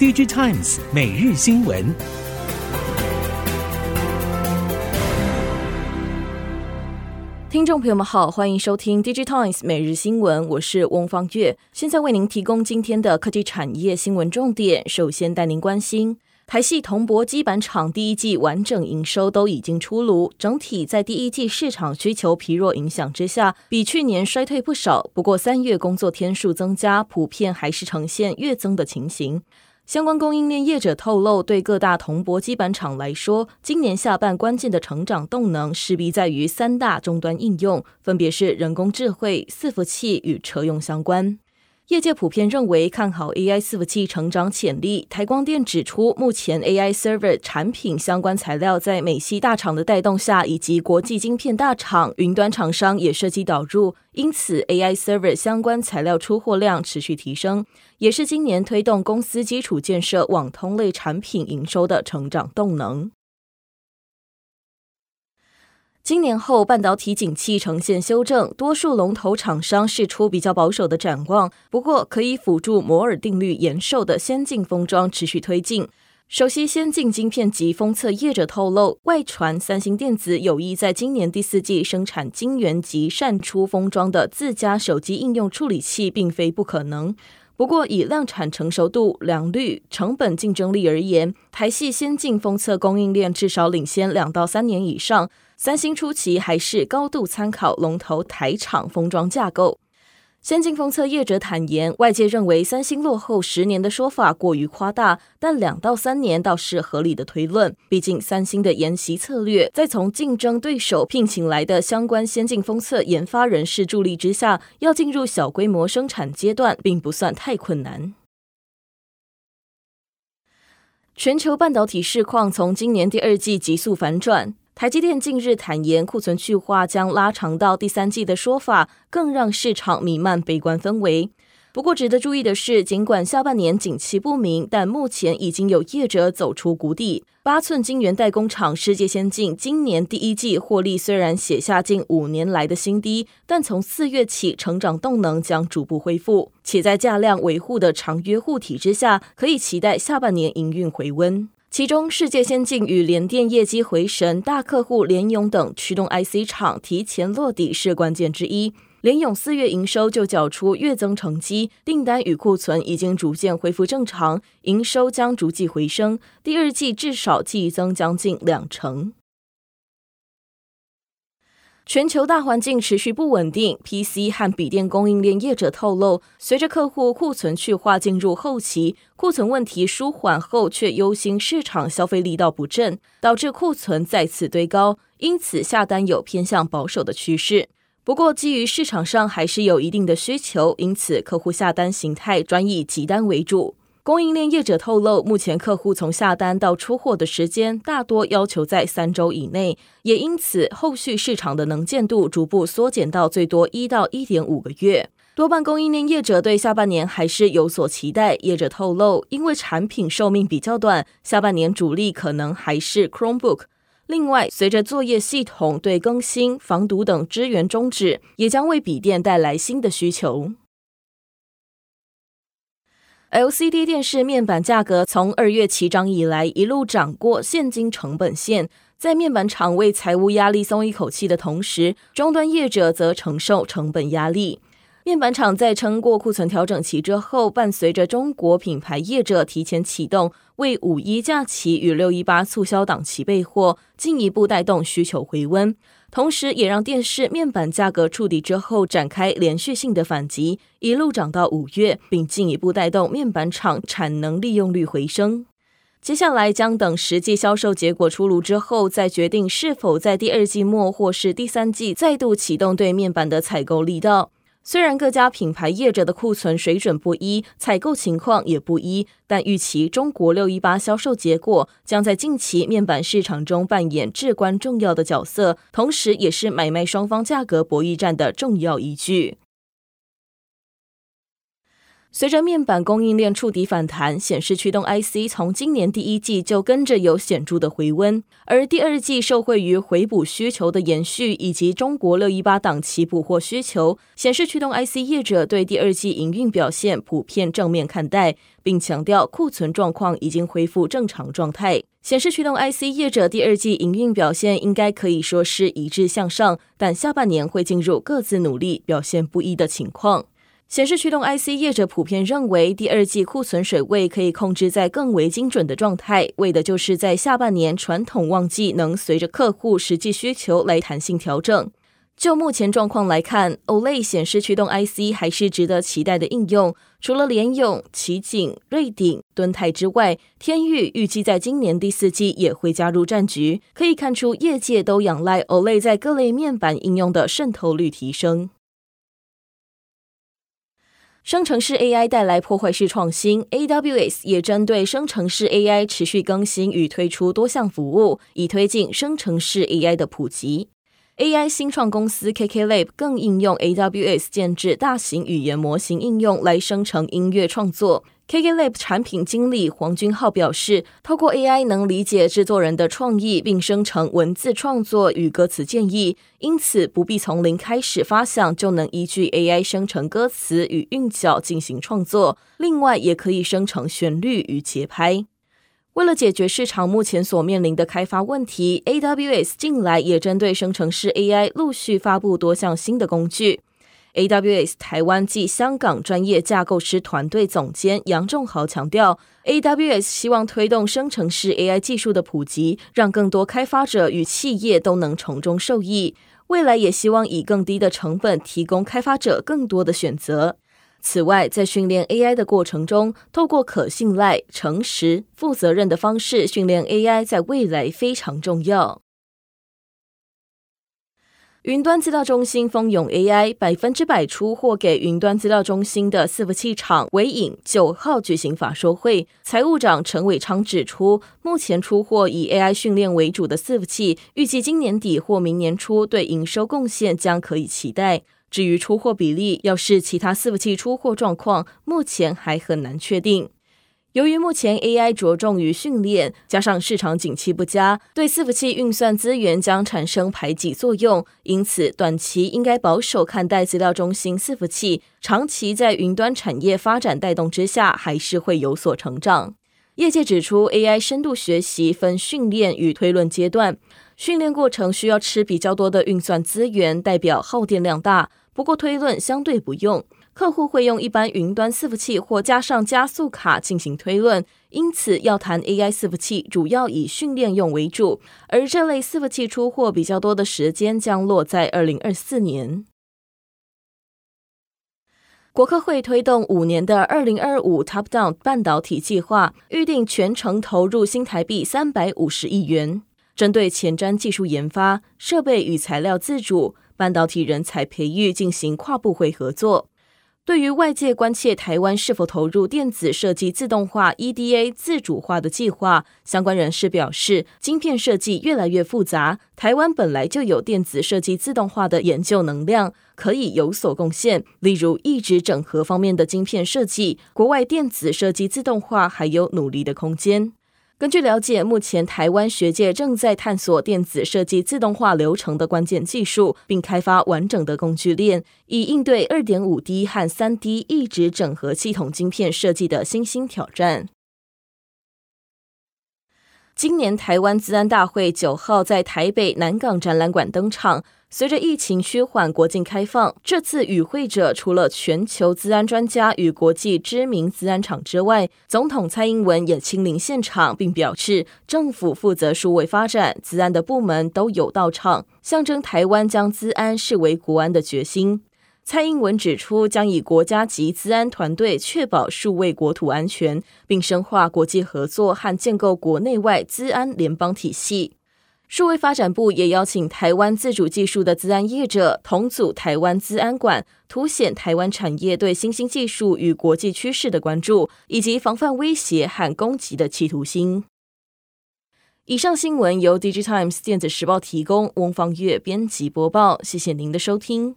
DigiTimes 每日新闻。听众朋友们好，欢迎收听 DigiTimes 每日新闻，我是翁方月，现在为您提供今天的科技产业新闻重点。首先带您关心。台系铜箔基板厂第一季完整营收都已经出炉，整体在第一季市场需求疲弱影响之下，比去年衰退不少。不过三月工作天数增加，普遍还是呈现月增的情形。相关供应链业者透露，对各大铜箔基板厂来说，今年下半关键的成长动能势必在于三大终端应用，分别是人工智慧、伺服器与车用相关。业界普遍认为看好 AI 伺服器成长潜力。台光电指出，目前 AI server 产品相关材料在美系大厂的带动下，以及国际晶片大厂、云端厂商也设计导入，因此 AI server 相关材料出货量持续提升，也是今年推动公司基础建设网通类产品营收的成长动能。今年后半导体景气呈现修正，多数龙头厂商释出比较保守的展望。不过，可以辅助摩尔定律延寿的先进封装持续推进。首席先进晶片及封测业者透露，外传三星电子有意在今年第四季生产晶圆及扇出封装的自家手机应用处理器，并非不可能。不过，以量产成熟度、良率、成本竞争力而言，台系先进封测供应链至少领先两到三年以上。三星初期还是高度参考龙头台厂封装架构。先进封测业者坦言，外界认为三星落后十年的说法过于夸大，但两到三年倒是合理的推论。毕竟三星的研习策略，在从竞争对手聘请来的相关先进封测研发人士助力之下，要进入小规模生产阶段，并不算太困难。全球半导体市况从今年第二季急速反转。台积电近日坦言，库存去化将拉长到第三季的说法，更让市场弥漫悲观氛围。不过，值得注意的是，尽管下半年景气不明，但目前已经有业者走出谷底。八寸晶圆代工厂世界先进今年第一季获利虽然写下近五年来的新低，但从四月起成长动能将逐步恢复，且在价量维护的长约护体之下，可以期待下半年营运回温。其中，世界先进与联电业绩回神，大客户联咏等驱动 IC 厂提前落地是关键之一。联咏四月营收就缴出月增成绩，订单与库存已经逐渐恢复正常，营收将逐季回升，第二季至少季增将近两成。全球大环境持续不稳定，PC 和笔电供应链业者透露，随着客户库存去化进入后期，库存问题舒缓后，却忧心市场消费力道不振，导致库存再次堆高，因此下单有偏向保守的趋势。不过，基于市场上还是有一定的需求，因此客户下单形态转以急单为主。供应链业者透露，目前客户从下单到出货的时间大多要求在三周以内，也因此后续市场的能见度逐步缩减到最多一到一点五个月。多半供应链业者对下半年还是有所期待。业者透露，因为产品寿命比较短，下半年主力可能还是 Chromebook。另外，随着作业系统对更新、防毒等支援终止，也将为笔电带来新的需求。LCD 电视面板价格从二月起涨以来，一路涨过现金成本线。在面板厂为财务压力松一口气的同时，终端业者则承受成本压力。面板厂在撑过库存调整期之后，伴随着中国品牌业者提前启动为五一假期与六一八促销档期备货，进一步带动需求回温。同时，也让电视面板价格触底之后展开连续性的反击，一路涨到五月，并进一步带动面板厂产能利用率回升。接下来将等实际销售结果出炉之后，再决定是否在第二季末或是第三季再度启动对面板的采购力道。虽然各家品牌业者的库存水准不一，采购情况也不一，但预期中国六一八销售结果将在近期面板市场中扮演至关重要的角色，同时也是买卖双方价格博弈战的重要依据。随着面板供应链触底反弹，显示驱动 IC 从今年第一季就跟着有显著的回温，而第二季受惠于回补需求的延续，以及中国六一八档期补货需求，显示驱动 IC 业者对第二季营运表现普遍正面看待，并强调库存状况已经恢复正常状态。显示驱动 IC 业者第二季营运表现应该可以说是一致向上，但下半年会进入各自努力、表现不一的情况。显示驱动 IC 业者普遍认为，第二季库存水位可以控制在更为精准的状态，为的就是在下半年传统旺季能随着客户实际需求来弹性调整。就目前状况来看，OLED 显示驱动 IC 还是值得期待的应用。除了联咏、奇景、瑞鼎、敦泰之外，天钰预计在今年第四季也会加入战局。可以看出，业界都仰赖 OLED 在各类面板应用的渗透率提升。生成式 AI 带来破坏式创新，AWS 也针对生成式 AI 持续更新与推出多项服务，以推进生成式 AI 的普及。AI 新创公司 KKLab 更应用 AWS 建制大型语言模型应用来生成音乐创作。KKLab 产品经理黄君浩表示，透过 AI 能理解制作人的创意，并生成文字创作与歌词建议，因此不必从零开始发想，就能依据 AI 生成歌词与韵脚进行创作。另外，也可以生成旋律与节拍。为了解决市场目前所面临的开发问题，AWS 近来也针对生成式 AI 陆续发布多项新的工具。AWS 台湾暨香港专业架构师团队总监杨仲豪强调，AWS 希望推动生成式 AI 技术的普及，让更多开发者与企业都能从中受益。未来也希望以更低的成本提供开发者更多的选择。此外，在训练 AI 的过程中，透过可信赖、诚实、负责任的方式训练 AI，在未来非常重要。云端资料中心蜂拥 AI，百分之百出货给云端资料中心的伺服器厂纬颖九号举行法说会，财务长陈伟昌指出，目前出货以 AI 训练为主的伺服器，预计今年底或明年初对营收贡献将可以期待。至于出货比例，要是其他伺服器出货状况，目前还很难确定。由于目前 AI 着重于训练，加上市场景气不佳，对伺服器运算资源将产生排挤作用，因此短期应该保守看待资料中心伺服器。长期在云端产业发展带动之下，还是会有所成长。业界指出，AI 深度学习分训练与推论阶段，训练过程需要吃比较多的运算资源，代表耗电量大；不过推论相对不用。客户会用一般云端伺服器或加上加速卡进行推论，因此要谈 AI 伺服器，主要以训练用为主。而这类伺服器出货比较多的时间将落在二零二四年。国科会推动五年的二零二五 Top Down 半导体计划，预定全程投入新台币三百五十亿元，针对前瞻技术研发、设备与材料自主、半导体人才培育进行跨部会合作。对于外界关切台湾是否投入电子设计自动化 EDA 自主化的计划，相关人士表示，晶片设计越来越复杂，台湾本来就有电子设计自动化的研究能量，可以有所贡献。例如，一直整合方面的晶片设计，国外电子设计自动化还有努力的空间。根据了解，目前台湾学界正在探索电子设计自动化流程的关键技术，并开发完整的工具链，以应对二点五 D 和三 D 异质整合系统晶片设计的新兴挑战。今年台湾资安大会九号在台北南港展览馆登场。随着疫情趋缓，国境开放，这次与会者除了全球资安专家与国际知名资安厂之外，总统蔡英文也亲临现场，并表示政府负责数位发展，资安的部门都有到场，象征台湾将资安视为国安的决心。蔡英文指出，将以国家级资安团队确保数位国土安全，并深化国际合作和建构国内外资安联邦体系。数位发展部也邀请台湾自主技术的资安业者同组台湾资安馆，凸显台湾产业对新兴技术与国际趋势的关注，以及防范威胁和攻击的企图心。以上新闻由 DigiTimes 电子时报提供，翁方月编辑播报，谢谢您的收听。